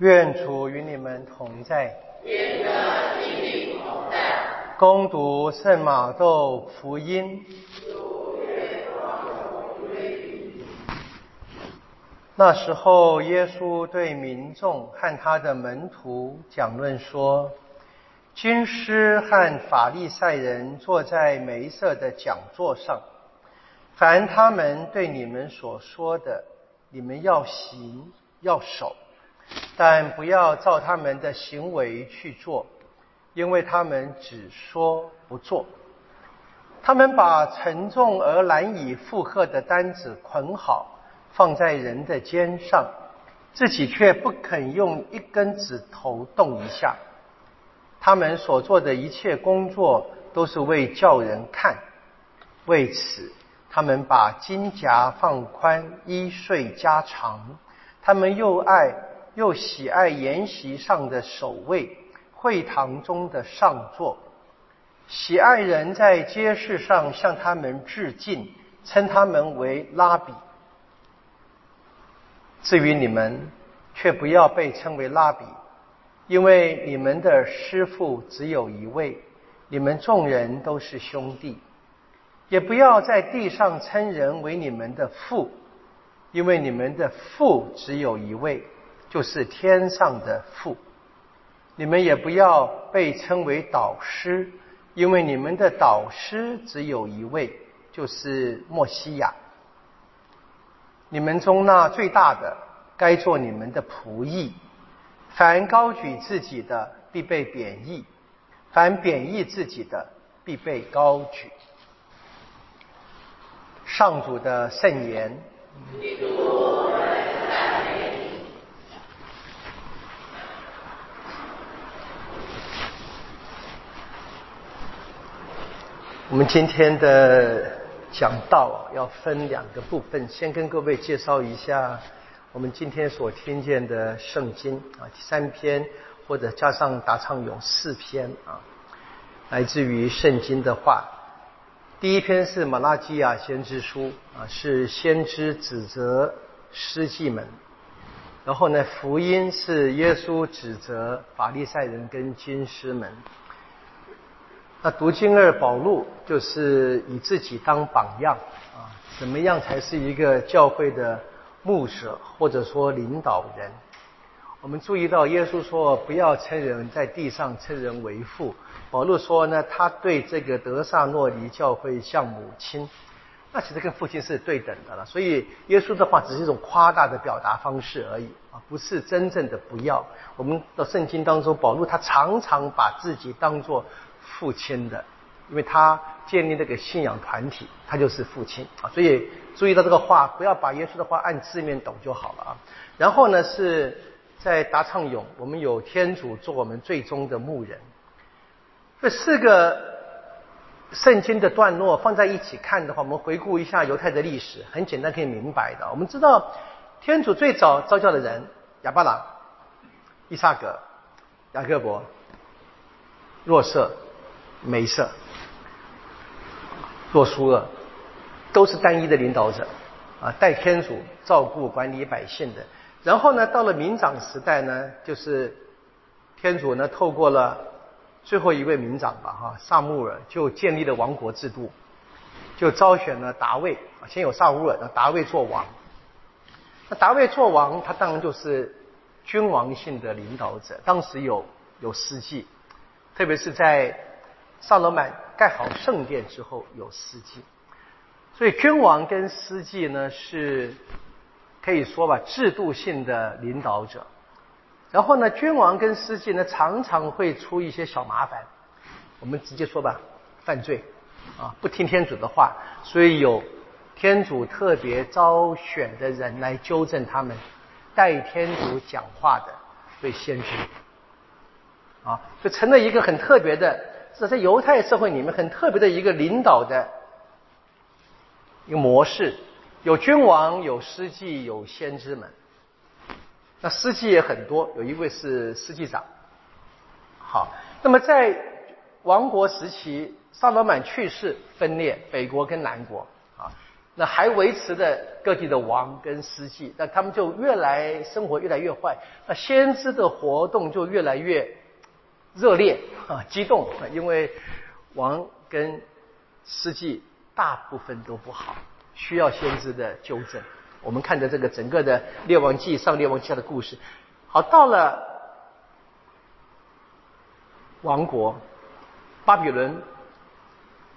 愿主与你们同在。愿的与你同在。攻读圣马窦福音。那时候，耶稣对民众和他的门徒讲论说：“军师和法利赛人坐在梅瑟的讲座上，凡他们对你们所说的，你们要行要守。”但不要照他们的行为去做，因为他们只说不做。他们把沉重而难以负荷的担子捆好，放在人的肩上，自己却不肯用一根指头动一下。他们所做的一切工作都是为叫人看。为此，他们把金甲放宽，衣穗加长。他们又爱。又喜爱筵席上的守卫，会堂中的上座，喜爱人在街市上向他们致敬，称他们为拉比。至于你们，却不要被称为拉比，因为你们的师傅只有一位，你们众人都是兄弟。也不要在地上称人为你们的父，因为你们的父只有一位。就是天上的父，你们也不要被称为导师，因为你们的导师只有一位，就是莫西亚。你们中那最大的，该做你们的仆役。凡高举自己的，必被贬义；凡贬义自己的，必被高举。上主的圣言。我们今天的讲道要分两个部分，先跟各位介绍一下我们今天所听见的圣经啊，三篇或者加上答唱咏四篇啊，来自于圣经的话。第一篇是马拉基亚先知书啊，是先知指责诗记们；然后呢，福音是耶稣指责法利赛人跟经师们。那读经二宝录就是以自己当榜样啊，怎么样才是一个教会的牧者或者说领导人？我们注意到耶稣说不要称人在地上称人为父，保禄说呢，他对这个德萨诺尼教会像母亲，那其实跟父亲是对等的了。所以耶稣的话只是一种夸大的表达方式而已啊，不是真正的不要。我们的圣经当中，保禄他常常把自己当做。父亲的，因为他建立那个信仰团体，他就是父亲啊。所以注意到这个话，不要把耶稣的话按字面懂就好了啊。然后呢，是在达唱咏，我们有天主做我们最终的牧人。这四个圣经的段落放在一起看的话，我们回顾一下犹太的历史，很简单可以明白的。我们知道天主最早召教的人亚巴郎、伊萨格、雅各伯、若瑟。梅瑟、若苏厄都是单一的领导者啊，代天主照顾管理百姓的。然后呢，到了民长时代呢，就是天主呢透过了最后一位民长吧，哈，萨穆尔就建立了王国制度，就招选了达卫，先有萨乌尔，那达卫做王。那达卫做王，他当然就是君王性的领导者。当时有有司祭，特别是在。萨罗曼盖好圣殿之后有司祭，所以君王跟司祭呢是可以说吧制度性的领导者。然后呢，君王跟司祭呢常常会出一些小麻烦，我们直接说吧，犯罪啊，不听天主的话，所以有天主特别招选的人来纠正他们，代天主讲话的，对先知啊，就成了一个很特别的。这在犹太社会里面很特别的一个领导的一个模式，有君王，有司祭，有先知们。那司祭也很多，有一位是司祭长。好，那么在王国时期，萨罗满去世，分裂北国跟南国啊。那还维持着各地的王跟司祭，那他们就越来生活越来越坏，那先知的活动就越来越热烈啊，激动，因为王跟司祭大部分都不好，需要先知的纠正。我们看着这个整个的列王记上列王记下的故事，好，到了王国，巴比伦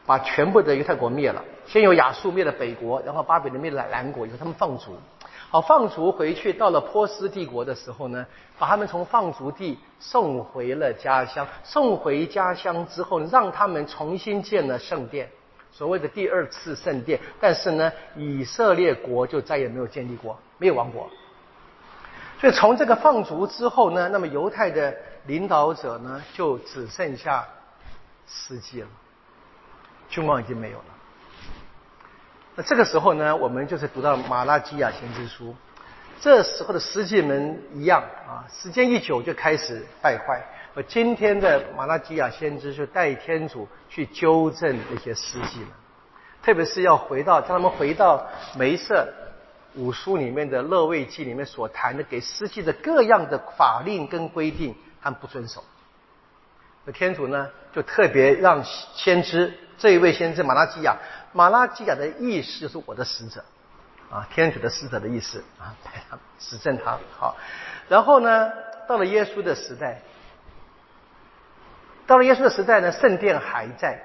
把全部的犹太国灭了。先有亚述灭了北国，然后巴比伦灭了南国，以后他们放逐。好，放逐回去，到了波斯帝国的时候呢，把他们从放逐地送回了家乡。送回家乡之后，让他们重新建了圣殿，所谓的第二次圣殿。但是呢，以色列国就再也没有建立过，没有亡国。所以从这个放逐之后呢，那么犹太的领导者呢，就只剩下司机了，君王已经没有了。那这个时候呢，我们就是读到马拉基亚先知书，这时候的司祭们一样啊，时间一久就开始败坏。而今天的马拉基亚先知就代天主去纠正那些司祭们，特别是要回到，让他们回到梅瑟五书里面的乐位记里面所谈的给司祭的各样的法令跟规定，他们不遵守。那天主呢，就特别让先知这一位先知马拉基亚。马拉基亚的意思就是我的使者，啊，天主的使者的意思啊，指证他好。然后呢，到了耶稣的时代，到了耶稣的时代呢，圣殿还在，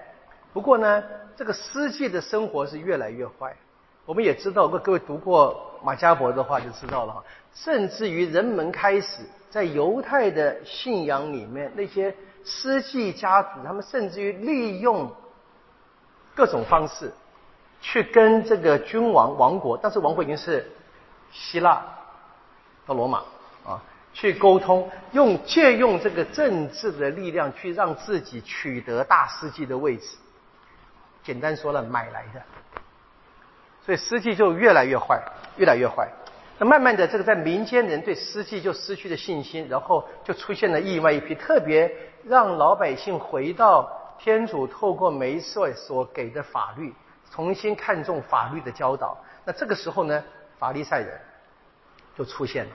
不过呢，这个司祭的生活是越来越坏。我们也知道，各各位读过马加伯的话就知道了哈，甚至于人们开始在犹太的信仰里面，那些司祭家族，他们甚至于利用。各种方式去跟这个君王王国，但是王国已经是希腊到罗马啊，去沟通，用借用这个政治的力量去让自己取得大司机的位置。简单说了，买来的。所以司机就越来越坏，越来越坏。那慢慢的，这个在民间人对司机就失去了信心，然后就出现了另外一批，特别让老百姓回到。天主透过梅瑟所给的法律，重新看重法律的教导。那这个时候呢，法利赛人就出现了，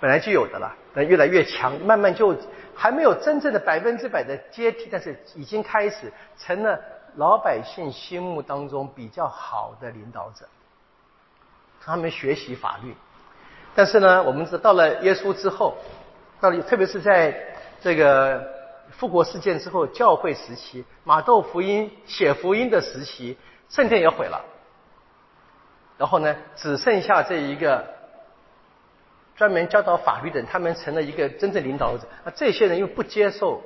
本来就有的了，但越来越强，慢慢就还没有真正的百分之百的接替，但是已经开始成了老百姓心目当中比较好的领导者。他们学习法律，但是呢，我们知到了耶稣之后，到了特别是在这个。复国事件之后，教会时期，马窦福音写福音的时期，圣殿也毁了。然后呢，只剩下这一个专门教导法律的，他们成了一个真正领导者。那这些人又不接受，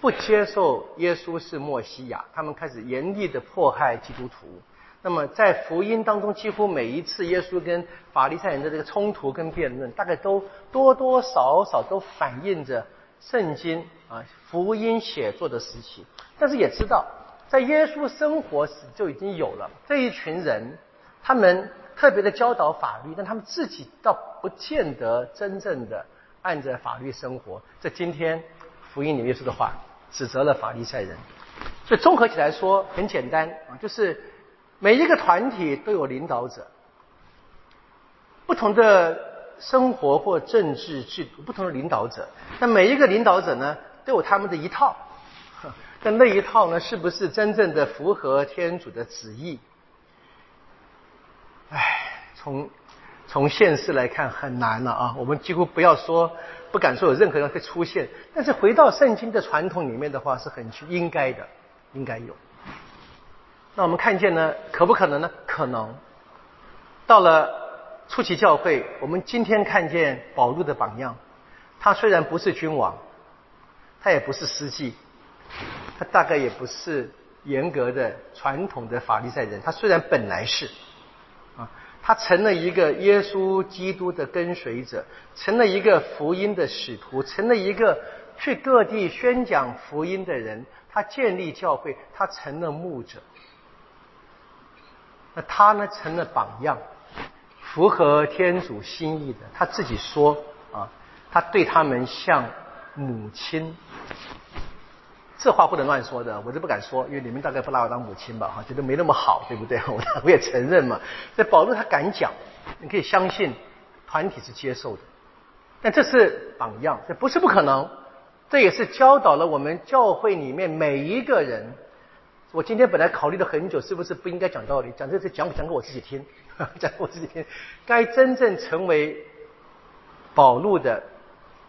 不接受耶稣是墨西亚，他们开始严厉的迫害基督徒。那么在福音当中，几乎每一次耶稣跟法利赛人的这个冲突跟辩论，大概都多多少少都反映着。圣经啊，福音写作的时期，但是也知道，在耶稣生活时就已经有了这一群人，他们特别的教导法律，但他们自己倒不见得真正的按着法律生活。这今天福音里面说的话，指责了法利赛人。所以综合起来说，很简单啊，就是每一个团体都有领导者，不同的。生活或政治制度不同的领导者，那每一个领导者呢，都有他们的一套，但那一套呢，是不是真正的符合天主的旨意？唉，从从现实来看很难了啊！我们几乎不要说，不敢说有任何人会出现，但是回到圣经的传统里面的话，是很应该的，应该有。那我们看见呢，可不可能呢？可能到了。初期教会，我们今天看见保禄的榜样。他虽然不是君王，他也不是司机，他大概也不是严格的传统的法利赛人。他虽然本来是，啊，他成了一个耶稣基督的跟随者，成了一个福音的使徒，成了一个去各地宣讲福音的人。他建立教会，他成了牧者。那他呢，成了榜样。符合天主心意的，他自己说啊，他对他们像母亲这话不能乱说的，我就不敢说，因为你们大概不拿我当母亲吧，哈，觉得没那么好，对不对？我我也承认嘛。这保罗他敢讲，你可以相信团体是接受的，但这是榜样，这不是不可能，这也是教导了我们教会里面每一个人。我今天本来考虑了很久，是不是不应该讲道理？讲这次讲讲给我自己听，讲给我自己听。该真正成为保路的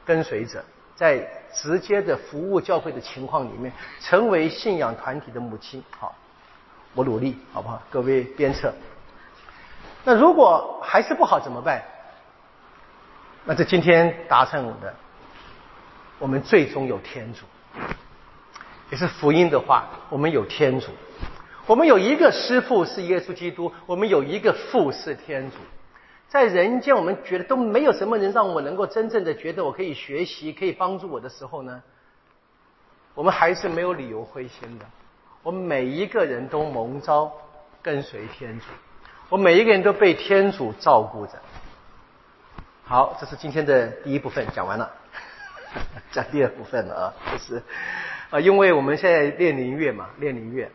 跟随者，在直接的服务教会的情况里面，成为信仰团体的母亲。好，我努力，好不好？各位鞭策。那如果还是不好怎么办？那这今天达成我的，我们最终有天主。也是福音的话，我们有天主，我们有一个师傅是耶稣基督，我们有一个父是天主。在人间，我们觉得都没有什么人让我能够真正的觉得我可以学习，可以帮助我的时候呢，我们还是没有理由灰心的。我们每一个人都蒙召跟随天主，我每一个人都被天主照顾着。好，这是今天的第一部分讲完了，讲第二部分了啊，就是。啊，因为我们现在练灵月嘛，练灵月，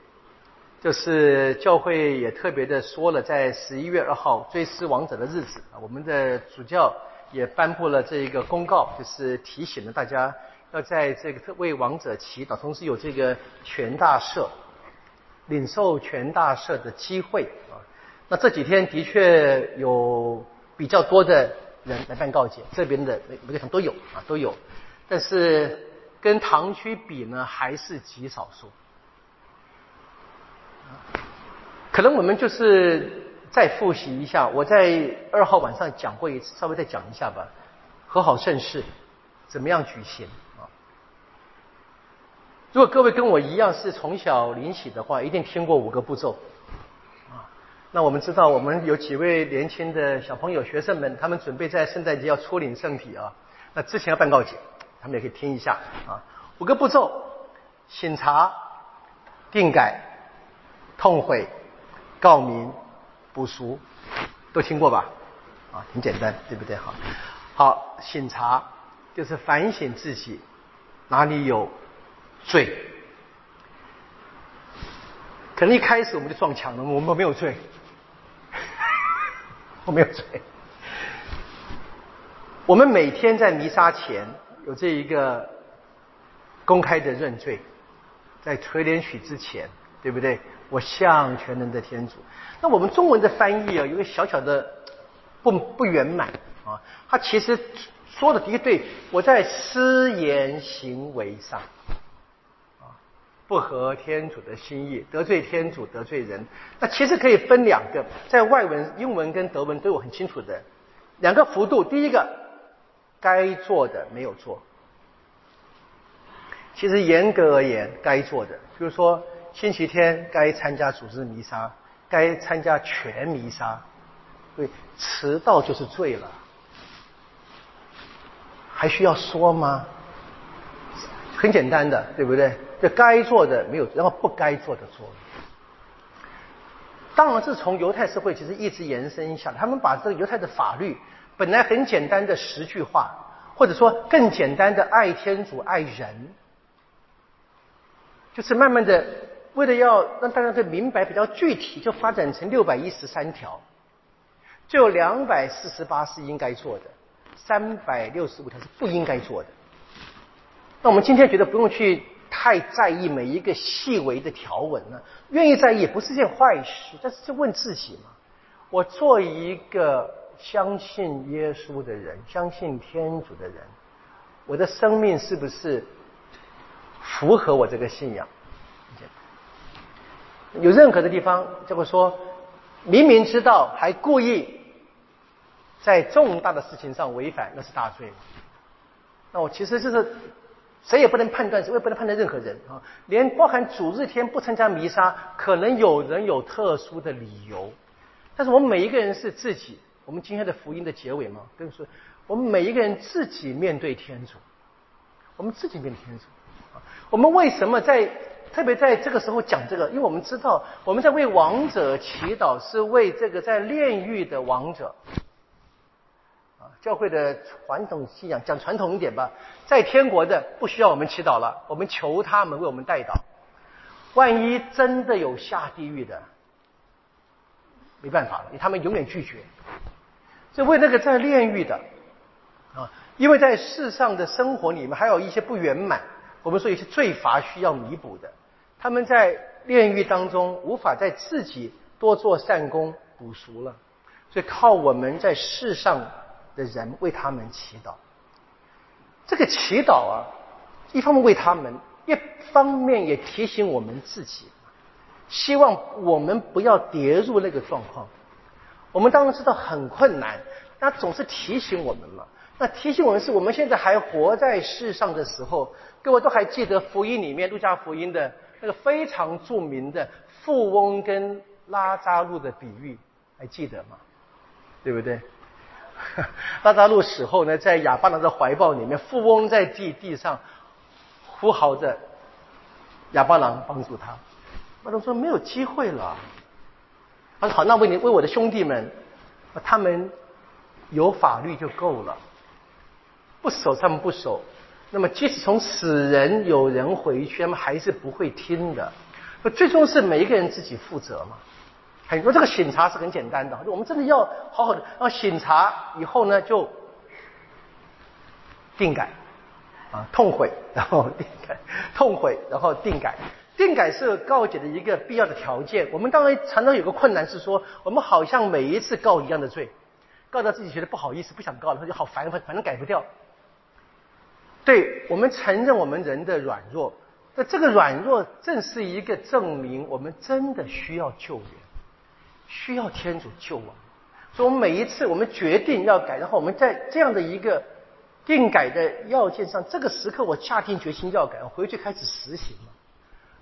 就是教会也特别的说了，在十一月二号追思王者的日子，我们的主教也颁布了这一个公告，就是提醒了大家要在这个为王者祈祷，同时有这个全大赦、领受全大赦的机会啊。那这几天的确有比较多的人来办告解，这边的每每个城都有啊，都有，但是。跟堂区比呢，还是极少数。可能我们就是再复习一下，我在二号晚上讲过一次，稍微再讲一下吧。和好盛世怎么样举行啊？如果各位跟我一样是从小领洗的话，一定听过五个步骤啊。那我们知道，我们有几位年轻的小朋友、学生们，他们准备在圣诞节要出领圣体啊。那之前要办告解。他们也可以听一下啊，五个步骤：审查、定改、痛悔、告明、补赎，都听过吧？啊，很简单，对不对？好，好，审查就是反省自己哪里有罪。可能一开始我们就撞墙了，我们没有罪，我没有罪。我们每天在弥撒前。有这一个公开的认罪，在垂帘曲之前，对不对？我向全能的天主。那我们中文的翻译啊，有个小小的不不圆满啊。他其实说的的确对，我在私言行为上啊不合天主的心意，得罪天主，得罪人。那其实可以分两个，在外文、英文跟德文都有很清楚的两个幅度。第一个。该做的没有做，其实严格而言，该做的，比如说星期天该参加组织弥撒，该参加全弥撒，对，迟到就是罪了，还需要说吗？很简单的，对不对？这该做的没有，然后不该做的做了。当然，是从犹太社会其实一直延伸下来，他们把这个犹太的法律。本来很简单的十句话，或者说更简单的爱天主爱人，就是慢慢的为了要让大家更明白比较具体，就发展成六百一十三条，就有两百四十八是应该做的，三百六十五条是不应该做的。那我们今天觉得不用去太在意每一个细微的条文呢，愿意在意也不是件坏事，但是就问自己嘛，我做一个。相信耶稣的人，相信天主的人，我的生命是不是符合我这个信仰？有任何的地方，就会说，明明知道还故意在重大的事情上违反，那是大罪。那我其实就是谁也不能判断，谁也不能判断任何人啊，连包含主日天不参加弥撒，可能有人有特殊的理由，但是我们每一个人是自己。我们今天的福音的结尾嘛，跟说我们每一个人自己面对天主，我们自己面对天主。我们为什么在特别在这个时候讲这个？因为我们知道我们在为王者祈祷，是为这个在炼狱的王者。啊，教会的传统信仰，讲传统一点吧，在天国的不需要我们祈祷了，我们求他们为我们代祷。万一真的有下地狱的，没办法了，他们永远拒绝。所以为那个在炼狱的啊，因为在世上的生活里面还有一些不圆满，我们说有些罪罚需要弥补的，他们在炼狱当中无法在自己多做善功补赎了，所以靠我们在世上的人为他们祈祷。这个祈祷啊，一方面为他们。一方面也提醒我们自己，希望我们不要跌入那个状况。我们当然知道很困难，那总是提醒我们嘛。那提醒我们是我们现在还活在世上的时候，各位都还记得福音里面路加福音的那个非常著名的富翁跟拉扎路的比喻，还记得吗？对不对？拉扎路死后呢，在亚巴郎的怀抱里面，富翁在地地上。呼嚎着，哑巴郎帮助他。马龙说没有机会了。他说好，那为你为我的兄弟们，他们有法律就够了，不守他们不守。那么即使从死人有人回去，他们还是不会听的。那最终是每一个人自己负责嘛。很多这个审查是很简单的，我们真的要好好的，然后审查以后呢就定改。啊，痛悔，然后定改，痛悔，然后定改。定改是告解的一个必要的条件。我们当然常常有个困难是说，我们好像每一次告一样的罪，告到自己觉得不好意思，不想告了，他就好烦，反正改不掉。对我们承认我们人的软弱，那这个软弱正是一个证明，我们真的需要救援，需要天主救我。所以，我们每一次我们决定要改，然后我们在这样的一个。定改的要件上，这个时刻我下定决心要改，我回去开始实行了。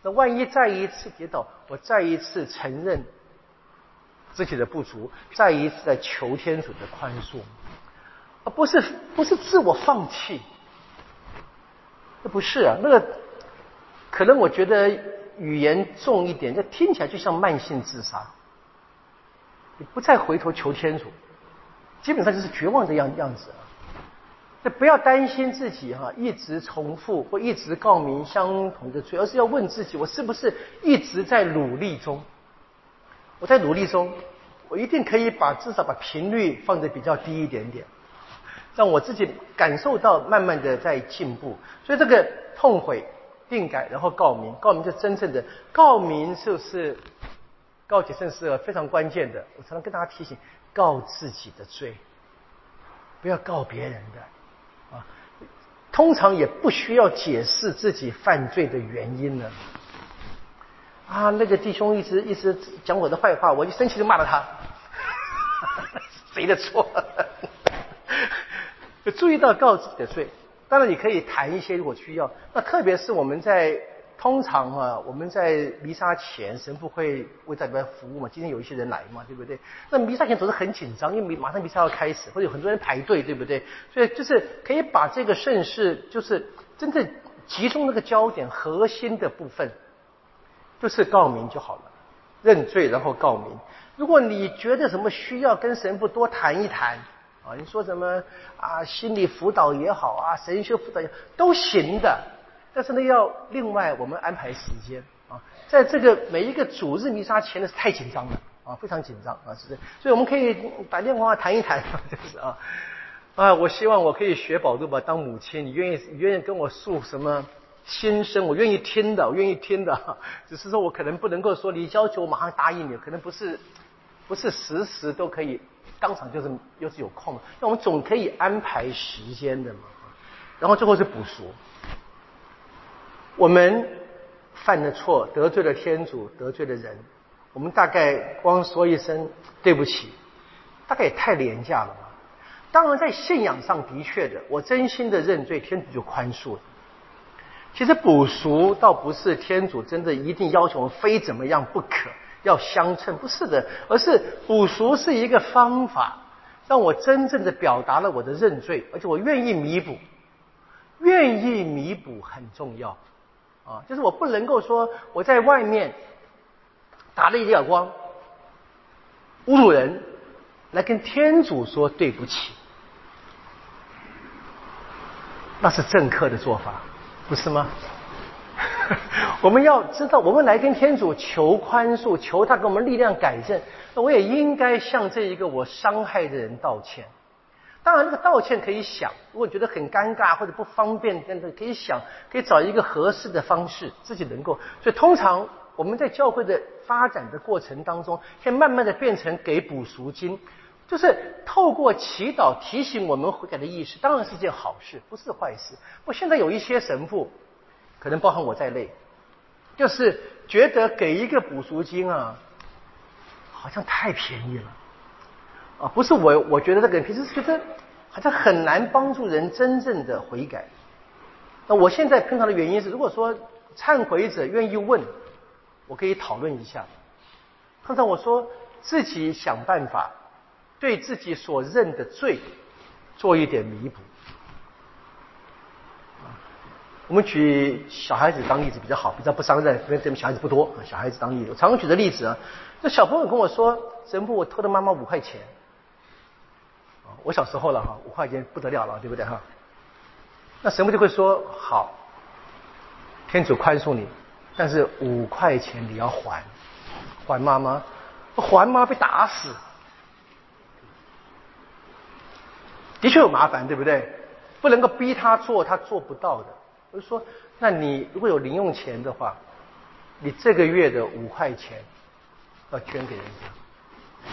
那万一再一次跌倒，我再一次承认自己的不足，再一次在求天主的宽恕，而不是不是自我放弃。那不是啊，那个可能我觉得语言重一点，这听起来就像慢性自杀。你不再回头求天主，基本上就是绝望的样样子啊。那不要担心自己哈，一直重复或一直告明相同的罪，而是要问自己：我是不是一直在努力中？我在努力中，我一定可以把至少把频率放的比较低一点点，让我自己感受到慢慢的在进步。所以这个痛悔、定改，然后告明，告明就真正的告明，就是告解圣是非常关键的。我常常跟大家提醒：告自己的罪，不要告别人的啊。通常也不需要解释自己犯罪的原因了。啊，那个弟兄一直一直讲我的坏话，我一生气就骂了他。谁的错？就注意到告自己的罪。当然，你可以谈一些如果需要。那特别是我们在。通常啊，我们在弥撒前，神父会为大家服务嘛。今天有一些人来嘛，对不对？那弥撒前总是很紧张，因为马上弥撒要开始，或者有很多人排队，对不对？所以就是可以把这个盛世，就是真正集中那个焦点核心的部分，就是告明就好了，认罪然后告明。如果你觉得什么需要跟神父多谈一谈啊，你说什么啊，心理辅导也好啊，神学辅导也都行的。但是呢，要另外我们安排时间啊，在这个每一个主日弥撒前呢是太紧张了啊，非常紧张啊，是这，所以我们可以打电话谈一谈，就是啊啊，我希望我可以学宝珠吧，当母亲，你愿意你愿意跟我诉什么心声，我愿意听的，我愿意听的，只是说我可能不能够说你要求我马上答应你，可能不是不是时时都可以当场就是又是有空，那我们总可以安排时间的嘛，然后最后是补赎。我们犯了错，得罪了天主，得罪了人，我们大概光说一声对不起，大概也太廉价了吧？当然，在信仰上的确的，我真心的认罪，天主就宽恕了。其实补赎倒不是天主真的一定要求我非怎么样不可，要相称，不是的，而是补赎是一个方法，让我真正的表达了我的认罪，而且我愿意弥补，愿意弥补很重要。啊，就是我不能够说我在外面打了一耳光，侮辱人，来跟天主说对不起，那是政客的做法，不是吗？我们要知道，我们来跟天主求宽恕，求他给我们力量改正。那我也应该向这一个我伤害的人道歉。当然，这个道歉可以想，如果觉得很尴尬或者不方便，真的可以想，可以找一个合适的方式，自己能够。所以，通常我们在教会的发展的过程当中，可以慢慢的变成给补赎金，就是透过祈祷提醒我们悔改的意识，当然是件好事，不是坏事。不，现在有一些神父。可能包含我在内，就是觉得给一个补赎金啊，好像太便宜了啊！不是我，我觉得这个平时觉得好像很难帮助人真正的悔改。那我现在碰到的原因是，如果说忏悔者愿意问，我可以讨论一下。碰到我说自己想办法对自己所认的罪做一点弥补。我们举小孩子当例子比较好，比较不伤人，因为这边小孩子不多啊。小孩子当例子，我常举的例子啊，这小朋友跟我说：“神父，我偷了妈妈五块钱。”我小时候了哈，五块钱不得了了，对不对哈？那神父就会说：“好，天主宽恕你，但是五块钱你要还，还妈妈，不还妈被打死。”的确有麻烦，对不对？不能够逼他做他做不到的。我就说，那你如果有零用钱的话，你这个月的五块钱要捐给人家。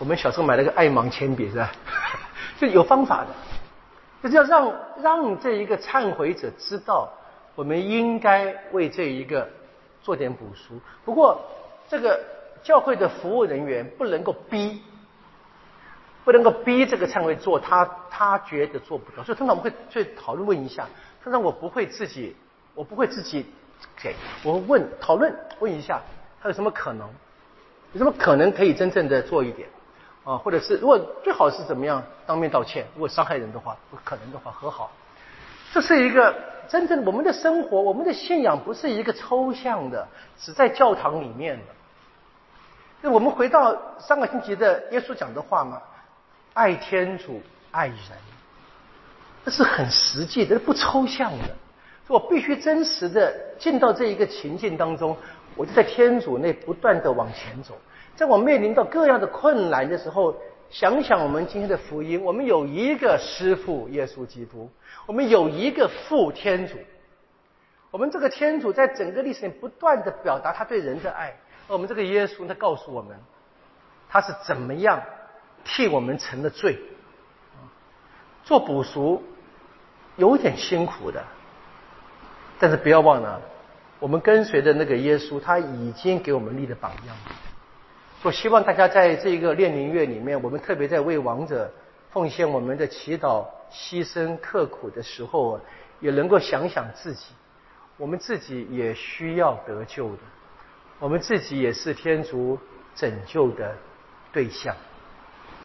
我们小时候买了个爱芒铅笔是吧？就有方法的，就是要让让这一个忏悔者知道，我们应该为这一个做点补赎。不过这个教会的服务人员不能够逼，不能够逼这个忏悔做他他觉得做不到，所以通常我们会去讨论问一下。通常：“我不会自己，我不会自己给。我问讨论问一下，他有什么可能？有什么可能可以真正的做一点啊？或者是如果最好是怎么样当面道歉？如果伤害人的话，不可能的话和好。这是一个真正我们的生活，我们的信仰不是一个抽象的，只在教堂里面的。那我们回到上个星期的耶稣讲的话嘛，爱天主，爱人。”这是很实际的，不抽象的。我必须真实的进到这一个情境当中，我就在天主内不断的往前走。在我面临到各样的困难的时候，想想我们今天的福音，我们有一个师父耶稣基督，我们有一个父天主。我们这个天主在整个历史里不断的表达他对人的爱，而我们这个耶稣他告诉我们，他是怎么样替我们成了罪，做补赎。有点辛苦的，但是不要忘了，我们跟随的那个耶稣，他已经给我们立了榜样。我希望大家在这个炼灵月里面，我们特别在为王者奉献我们的祈祷、牺牲、刻苦的时候，也能够想想自己，我们自己也需要得救的，我们自己也是天主拯救的对象。